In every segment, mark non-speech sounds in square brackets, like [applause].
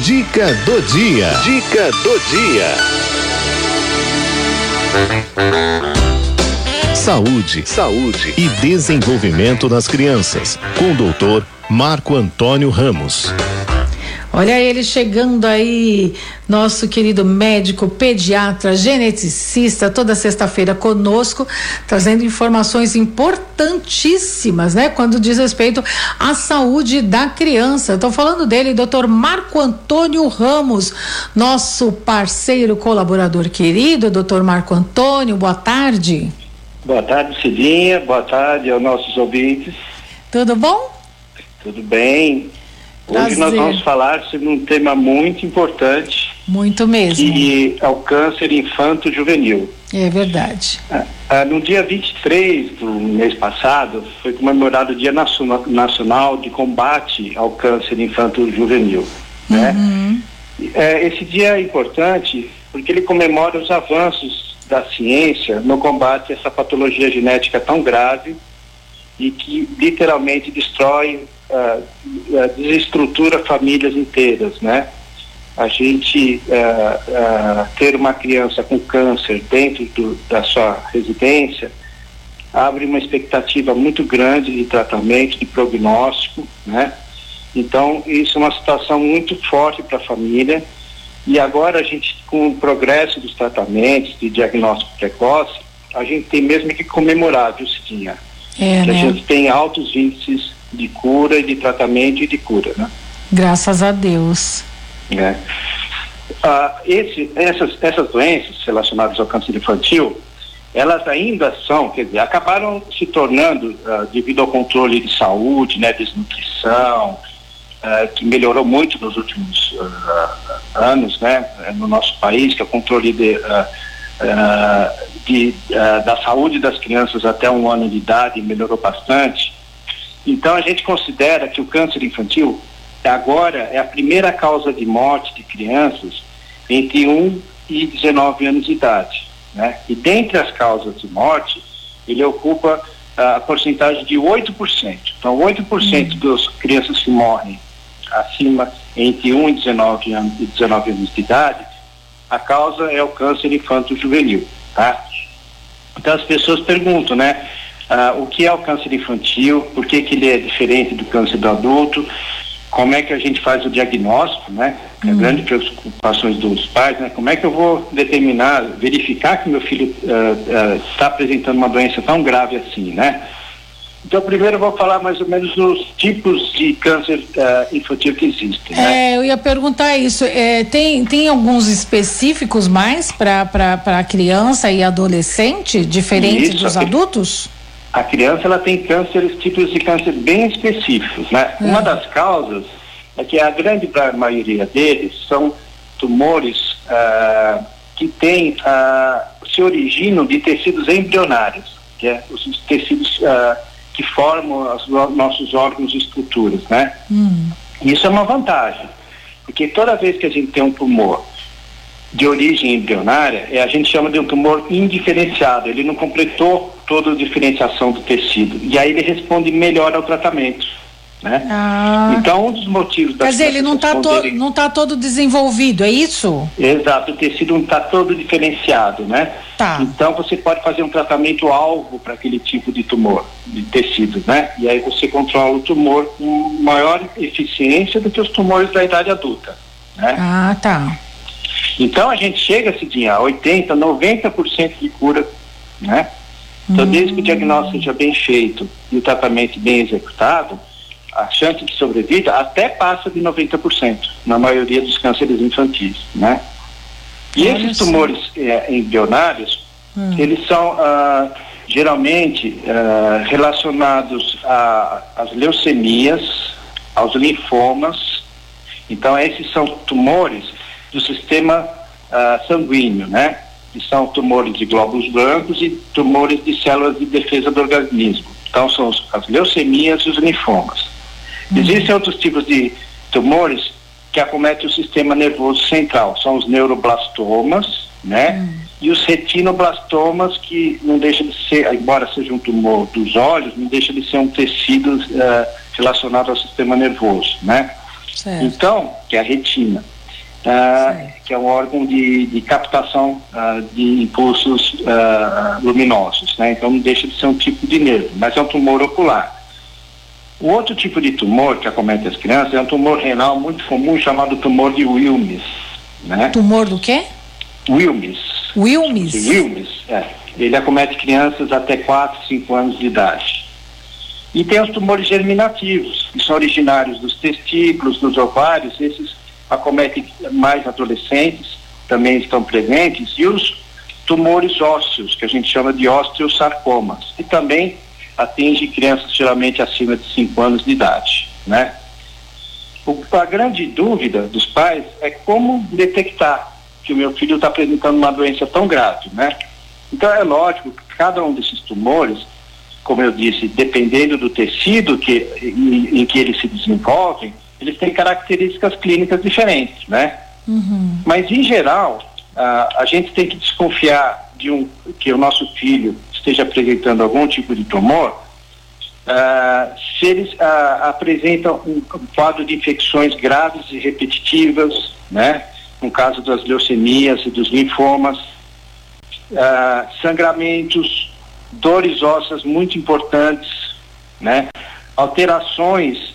Dica do dia. Dica do dia. Saúde, saúde e desenvolvimento das crianças. Com o doutor Marco Antônio Ramos. Olha ele chegando aí, nosso querido médico, pediatra, geneticista, toda sexta-feira conosco, trazendo informações importantíssimas, né? Quando diz respeito à saúde da criança. Estou falando dele, doutor Marco Antônio Ramos, nosso parceiro colaborador querido, doutor Marco Antônio, boa tarde. Boa tarde, Cidinha, boa tarde aos nossos ouvintes. Tudo bom? Tudo bem. Prazer. Hoje nós vamos falar sobre um tema muito importante, Muito mesmo. que é o câncer infanto-juvenil. É verdade. Ah, ah, no dia 23 do mês passado, foi comemorado o Dia Naciona- Nacional de Combate ao Câncer Infanto-Juvenil. Né? É, esse dia é importante porque ele comemora os avanços da ciência no combate a essa patologia genética tão grave e que literalmente destrói, ah, desestrutura famílias inteiras, né? A gente ah, ter uma criança com câncer dentro do- da sua residência abre uma expectativa muito grande de tratamento, de prognóstico, né? Então, isso é uma situação muito forte para a família. E agora a gente, com o progresso dos tratamentos, de diagnóstico precoce, a gente tem mesmo que comemorar, viu, Cidinha? É, que a né? gente tem altos índices de cura e de tratamento e de cura, né? Graças a Deus. né? Ah, esse, essas, essas doenças relacionadas ao câncer infantil, elas ainda são, quer dizer, acabaram se tornando, ah, devido ao controle de saúde, né, desnutrição, ah, que melhorou muito nos últimos ah, anos, né, no nosso país, que é o controle de, ah, ah, de, da saúde das crianças até um ano de idade melhorou bastante. Então a gente considera que o câncer infantil agora é a primeira causa de morte de crianças entre 1 e 19 anos de idade. Né? E dentre as causas de morte, ele ocupa ah, a porcentagem de 8%. Então, 8% das crianças que morrem acima entre 1 e 19 anos, e 19 anos de idade, a causa é o câncer infanto-juvenil. Tá? Então as pessoas perguntam, né? Ah, o que é o câncer infantil, por que, que ele é diferente do câncer do adulto, como é que a gente faz o diagnóstico, né? É a grande preocupação dos pais, né? Como é que eu vou determinar, verificar que meu filho ah, ah, está apresentando uma doença tão grave assim, né? Então primeiro eu vou falar mais ou menos dos tipos de câncer ah, infantil que existem, né? É, eu ia perguntar isso. É, tem, tem alguns específicos mais para criança e adolescente, diferente Isso, dos adultos? A criança ela tem cânceres, tipos de câncer bem específicos, né? Uma das causas é que a grande maioria deles são tumores ah, que têm, ah, se originam de tecidos embrionários, que é os tecidos ah, que formam os no- nossos órgãos e estruturas, né? Isso é uma vantagem, porque toda vez que a gente tem um tumor de origem embrionária, é, a gente chama de um tumor indiferenciado. Ele não completou toda a diferenciação do tecido. E aí ele responde melhor ao tratamento. Né? Ah. Então, um dos motivos Quer dizer, ele não está responderem- não tá todo desenvolvido, é isso? Exato, o tecido não está todo diferenciado, né? Tá. Então você pode fazer um tratamento alvo para aquele tipo de tumor, de tecido, né? E aí você controla o tumor com maior eficiência do que os tumores da idade adulta, né? Ah, tá. Então a gente chega, Cidinha, a 80%, 90% de cura, né? Então, desde que o diagnóstico seja bem feito e o tratamento bem executado, a chance de sobrevida até passa de 90% na maioria dos cânceres infantis, né? E Olha esses tumores eh, embrionários, eles são ah, geralmente ah, relacionados às leucemias, aos linfomas. Então, esses são tumores do sistema ah, sanguíneo, né? Que são tumores de glóbulos brancos e tumores de células de defesa do organismo. Então, são as leucemias e os linfomas. Existem outros tipos de tumores que acometem o sistema nervoso central. São os neuroblastomas, né? E os retinoblastomas, que não deixa de ser, embora seja um tumor dos olhos, não deixa de ser um tecido eh, relacionado ao sistema nervoso, né? Certo. Então, que é a retina. Uh, que é um órgão de, de captação uh, de impulsos uh, luminosos. Né? Então não deixa de ser um tipo de nervo, mas é um tumor ocular. O outro tipo de tumor que acomete as crianças é um tumor renal muito comum chamado tumor de Wilmes. Né? Tumor do quê? Wilmes. Wilmes? Wilmes, é. Ele acomete crianças até 4, 5 anos de idade. E tem os tumores germinativos, que são originários dos testículos, dos ovários, esses acometem mais adolescentes, também estão presentes, e os tumores ósseos, que a gente chama de osteosarcomas, e também atinge crianças geralmente acima de 5 anos de idade, né? O, a grande dúvida dos pais é como detectar que o meu filho está apresentando uma doença tão grave, né? Então é lógico que cada um desses tumores, como eu disse, dependendo do tecido que, em, em que eles se desenvolvem, eles têm características clínicas diferentes, né? Uhum. Mas em geral, a, a gente tem que desconfiar de um que o nosso filho esteja apresentando algum tipo de tumor, uh, se eles uh, apresentam um, um, quadro de infecções graves e repetitivas, né? No caso das leucemias e dos linfomas, uh, sangramentos, dores ósseas muito importantes, né? Alterações,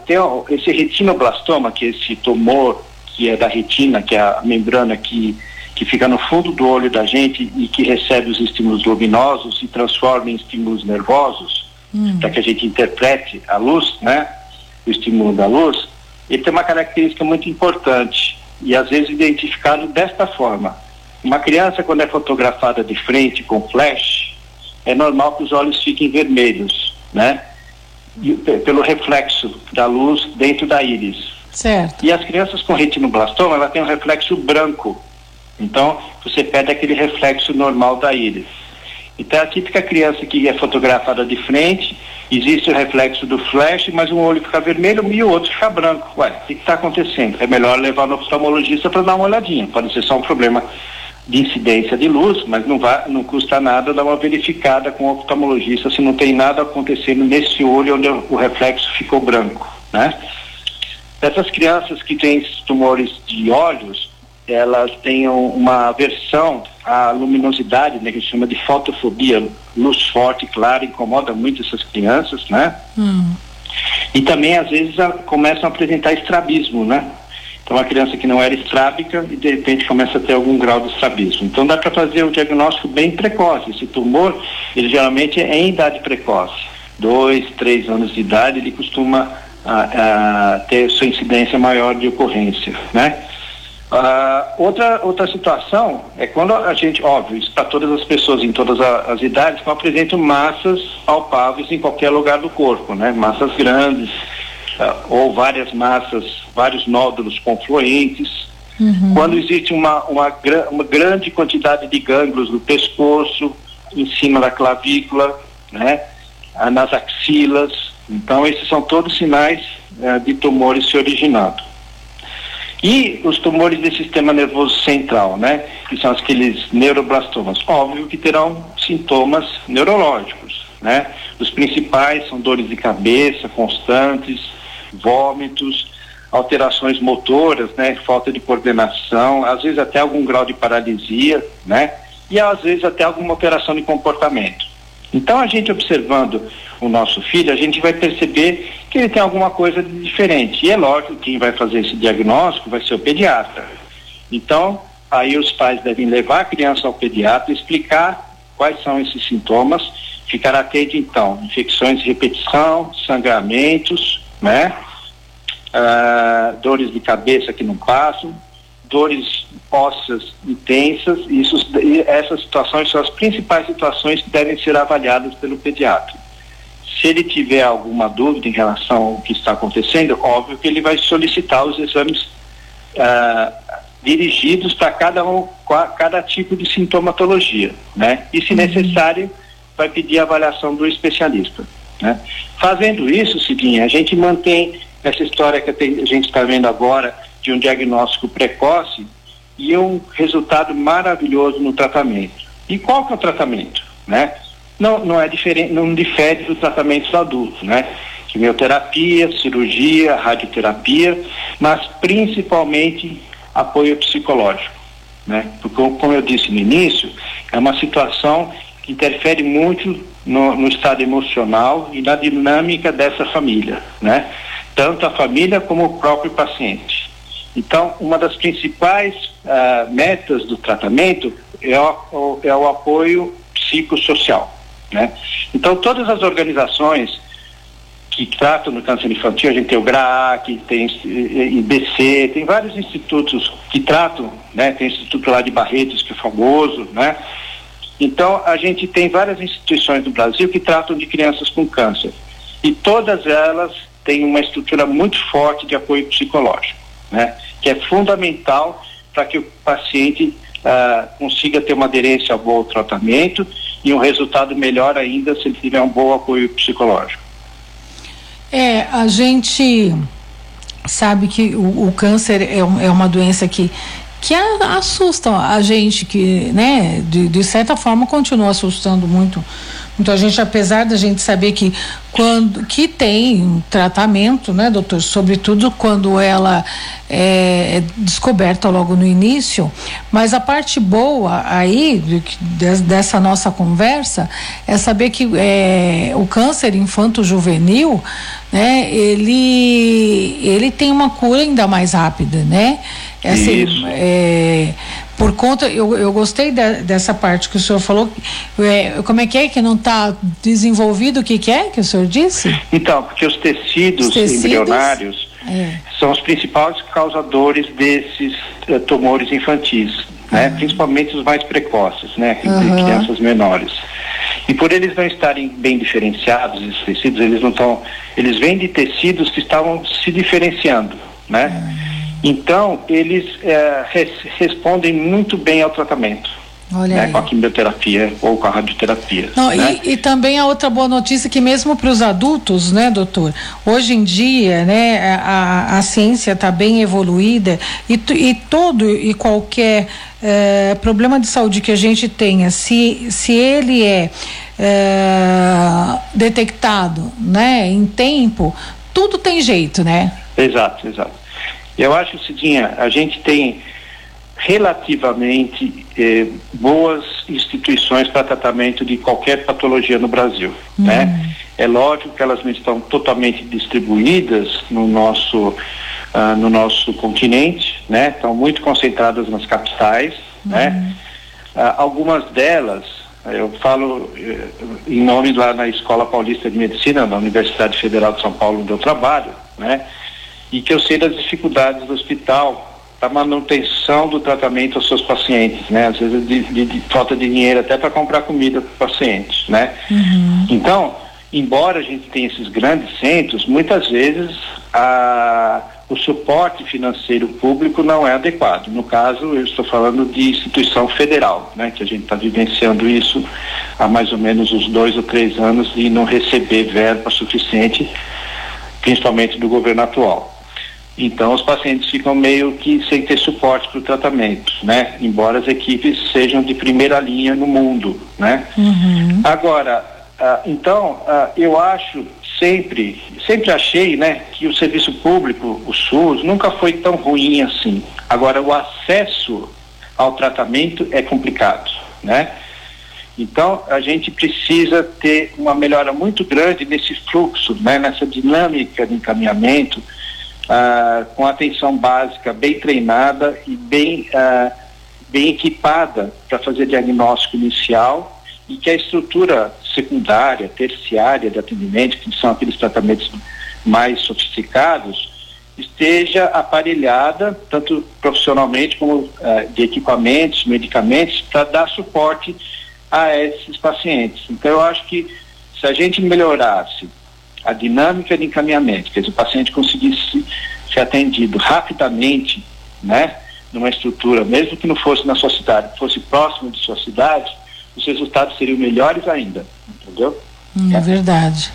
tem esse retinoblastoma, que é esse tumor que é da retina, que é a membrana que que fica no fundo do olho da gente e que recebe os estímulos luminosos e transforma em estímulos nervosos, hum. para que a gente interprete a luz, né? O estímulo da luz, ele tem uma característica muito importante e às vezes identificado desta forma. Uma criança, quando é fotografada de frente com flash, é normal que os olhos fiquem vermelhos, né? Pelo reflexo da luz dentro da íris. Certo. E as crianças com retinoblastoma, ela tem um reflexo branco então, você perde aquele reflexo normal da íris. Então, a típica criança que é fotografada de frente, existe o reflexo do flash, mas um olho fica vermelho e o outro fica branco. Ué, o que está acontecendo? É melhor levar no oftalmologista para dar uma olhadinha. Pode ser só um problema de incidência de luz, mas não, vai, não custa nada dar uma verificada com o oftalmologista se não tem nada acontecendo nesse olho onde o reflexo ficou branco, né? Essas crianças que têm tumores de olhos, elas têm uma aversão à luminosidade, né, que se chama de fotofobia, luz forte, clara, incomoda muito essas crianças, né? Hum. E também, às vezes, a, começam a apresentar estrabismo, né? Então, uma criança que não era estrábica e, de repente, começa a ter algum grau de estrabismo. Então, dá para fazer um diagnóstico bem precoce. Esse tumor, ele geralmente é em idade precoce. Dois, três anos de idade, ele costuma a, a ter sua incidência maior de ocorrência, né? Uh, outra, outra situação é quando a gente, óbvio, isso para todas as pessoas em todas a, as idades, não apresentam massas palpáveis em qualquer lugar do corpo, né? Massas grandes, ou várias massas, vários nódulos confluentes. Uhum. Quando existe uma, uma, uma grande quantidade de gânglios no pescoço, em cima da clavícula, né? Uh, nas axilas. Então, esses são todos sinais eh, de tumores se originando. E os tumores do sistema nervoso central, né? Que são aqueles neuroblastomas. Óbvio que terão sintomas neurológicos, né? Os principais são dores de cabeça constantes, vômitos, alterações motoras, né? Falta de coordenação, às vezes até algum grau de paralisia, né? E às vezes até alguma alteração de comportamento. Então a gente observando o nosso filho, a gente vai perceber que ele tem alguma coisa de diferente. E é lógico que quem vai fazer esse diagnóstico vai ser o pediatra. Então, aí os pais devem levar a criança ao pediatra, explicar quais são esses sintomas, ficar atento então, infecções de repetição, sangramentos, né? Ah, dores de cabeça que não passam, dores ósseas intensas, isso, essas situações são as principais situações que devem ser avaliadas pelo pediatra. Se ele tiver alguma dúvida em relação ao que está acontecendo, óbvio que ele vai solicitar os exames ah, dirigidos para cada, um, cada tipo de sintomatologia, né? E se uhum. necessário, vai pedir a avaliação do especialista, né? Fazendo isso, Cidinha, a gente mantém essa história que a gente está vendo agora de um diagnóstico precoce e um resultado maravilhoso no tratamento. E qual que é o tratamento, né? Não, não é diferente, não difere do tratamento do adulto, né? quimioterapia, cirurgia, radioterapia, mas principalmente apoio psicológico. Né? Porque, como eu disse no início, é uma situação que interfere muito no, no estado emocional e na dinâmica dessa família, né? tanto a família como o próprio paciente. Então, uma das principais uh, metas do tratamento é o, é o apoio psicossocial. Né? Então, todas as organizações que tratam do câncer infantil, a gente tem o GRAAC, tem IBC, tem vários institutos que tratam, né? Tem o Instituto lá de Barretos, que é famoso, né? Então, a gente tem várias instituições do Brasil que tratam de crianças com câncer. E todas elas têm uma estrutura muito forte de apoio psicológico, né? Que é fundamental para que o paciente uh, consiga ter uma aderência ao bom tratamento e um resultado melhor ainda se ele tiver um bom apoio psicológico. É, a gente sabe que o, o câncer é, um, é, uma doença que que assusta a gente que, né, de, de certa forma continua assustando muito muita gente, apesar da gente saber que quando que tem tratamento, né, doutor, sobretudo quando ela é, é descoberta logo no início, mas a parte boa aí de, dessa nossa conversa é saber que é, o câncer infanto-juvenil, né, ele ele tem uma cura ainda mais rápida, né? É assim, Isso. É, por conta, eu, eu gostei de, dessa parte que o senhor falou. É, como é que é que não está desenvolvido? O que, que é que o senhor disse? Então, porque os tecidos, os tecidos embrionários é. são os principais causadores desses uh, tumores infantis, né? Uhum. principalmente os mais precoces, né? Uhum. crianças menores. E por eles não estarem bem diferenciados, esses tecidos, eles não estão. Eles vêm de tecidos que estavam se diferenciando, né? Uhum. Então, eles é, res, respondem muito bem ao tratamento. Né, com a quimioterapia ou com a radioterapia. Não, né? e, e, também a outra boa notícia que mesmo para os adultos, né, doutor? Hoje em dia, né, a, a ciência está bem evoluída e, e todo e qualquer é, problema de saúde que a gente tenha, se, se ele é, é detectado, né, em tempo, tudo tem jeito, né? Exato, exato. Eu acho, Cidinha, a gente tem relativamente eh, boas instituições para tratamento de qualquer patologia no Brasil, uhum. né? É lógico que elas não estão totalmente distribuídas no nosso uh, no nosso continente, né? Estão muito concentradas nas capitais, né? uhum. né? Algumas delas, eu falo uh, em nome lá na Escola Paulista de Medicina, da Universidade Federal de São Paulo, onde eu trabalho, né? E que eu sei das dificuldades do hospital para manutenção do tratamento aos seus pacientes, né? Às vezes de, de, de falta de dinheiro até para comprar comida para os pacientes, né? Uhum. Então, embora a gente tenha esses grandes centros, muitas vezes a, o suporte financeiro público não é adequado. No caso, eu estou falando de instituição federal, né? Que a gente está vivenciando isso há mais ou menos uns dois ou três anos e não receber verba suficiente, principalmente do governo atual. Então os pacientes ficam meio que sem ter suporte para o tratamento, né? Embora as equipes sejam de primeira linha no mundo, né? Uhum. Agora, ah, então ah, eu acho sempre, sempre achei, né, que o serviço público, o SUS, nunca foi tão ruim assim. Agora o acesso ao tratamento é complicado, né? Então, a gente precisa ter uma melhora muito grande nesse fluxo, né, nessa dinâmica de encaminhamento, ah, com atenção básica bem treinada e bem, ah, bem equipada para fazer diagnóstico inicial e que a estrutura secundária, terciária de atendimento, que são aqueles tratamentos mais sofisticados, esteja aparelhada, tanto profissionalmente como ah, de equipamentos, medicamentos, para dar suporte a esses pacientes. Então, eu acho que se a gente melhorasse a dinâmica de encaminhamento, quer dizer, o paciente conseguisse ser atendido rapidamente, né, numa estrutura, mesmo que não fosse na sua cidade, fosse próximo de sua cidade, os resultados seriam melhores ainda, entendeu? Hum, é verdade.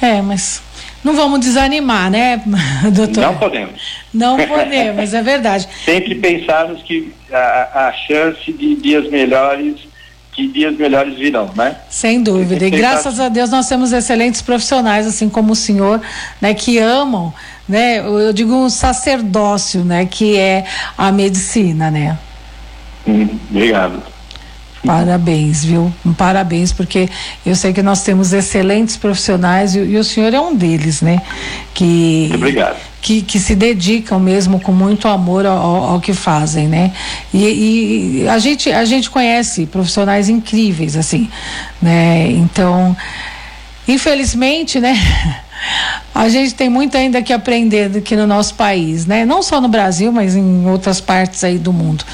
É, mas não vamos desanimar, né, [laughs] doutor? Não podemos. Não [laughs] podemos, é verdade. Sempre pensarmos que a, a chance de dias melhores que dias melhores virão, né? Sem dúvida. E graças a Deus nós temos excelentes profissionais, assim como o senhor, né, que amam, né, eu digo um sacerdócio, né, que é a medicina, né? Hum, obrigado. Parabéns, viu? Parabéns, porque eu sei que nós temos excelentes profissionais e, e o senhor é um deles, né? Que, Obrigado. Que, que se dedicam mesmo com muito amor ao, ao que fazem, né? E, e, a, gente, a gente conhece profissionais incríveis, assim, né? Então, infelizmente, né? [laughs] A gente tem muito ainda que aprender aqui no nosso país, né? Não só no Brasil, mas em outras partes aí do mundo.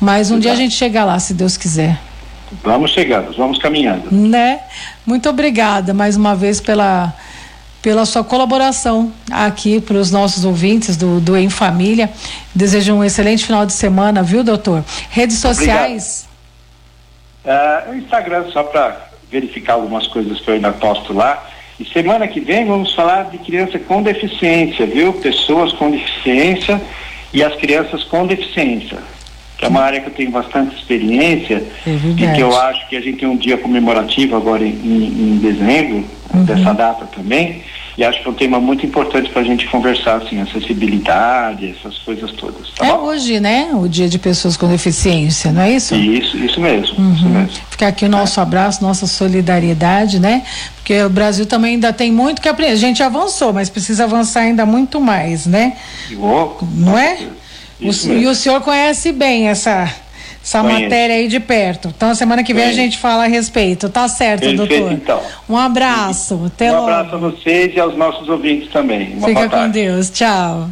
Mas um Exato. dia a gente chega lá, se Deus quiser. Vamos chegando, vamos caminhando. Né? Muito obrigada mais uma vez pela, pela sua colaboração aqui para os nossos ouvintes do, do Em Família. Desejo um excelente final de semana, viu, doutor? Redes sociais. Uh, o Instagram, só para verificar algumas coisas que eu ainda posto lá. E semana que vem vamos falar de criança com deficiência, viu? Pessoas com deficiência e as crianças com deficiência que é uma área que eu tenho bastante experiência é e que eu acho que a gente tem um dia comemorativo agora em, em dezembro, uhum. dessa data também, e acho que é um tema muito importante para a gente conversar, assim, acessibilidade, essas coisas todas. Tá é bom? hoje, né? O dia de pessoas com deficiência, não é isso? Isso, isso mesmo. Uhum. Isso mesmo. Ficar aqui o nosso é. abraço, nossa solidariedade, né? Porque o Brasil também ainda tem muito que aprender. A gente avançou, mas precisa avançar ainda muito mais, né? Oh, não é? O, e o senhor conhece bem essa, essa matéria aí de perto. Então, semana que vem a gente fala a respeito. Tá certo, Perfeito, doutor? então. Um abraço. Até um logo. abraço a vocês e aos nossos ouvintes também. Uma Fica com Deus. Tchau.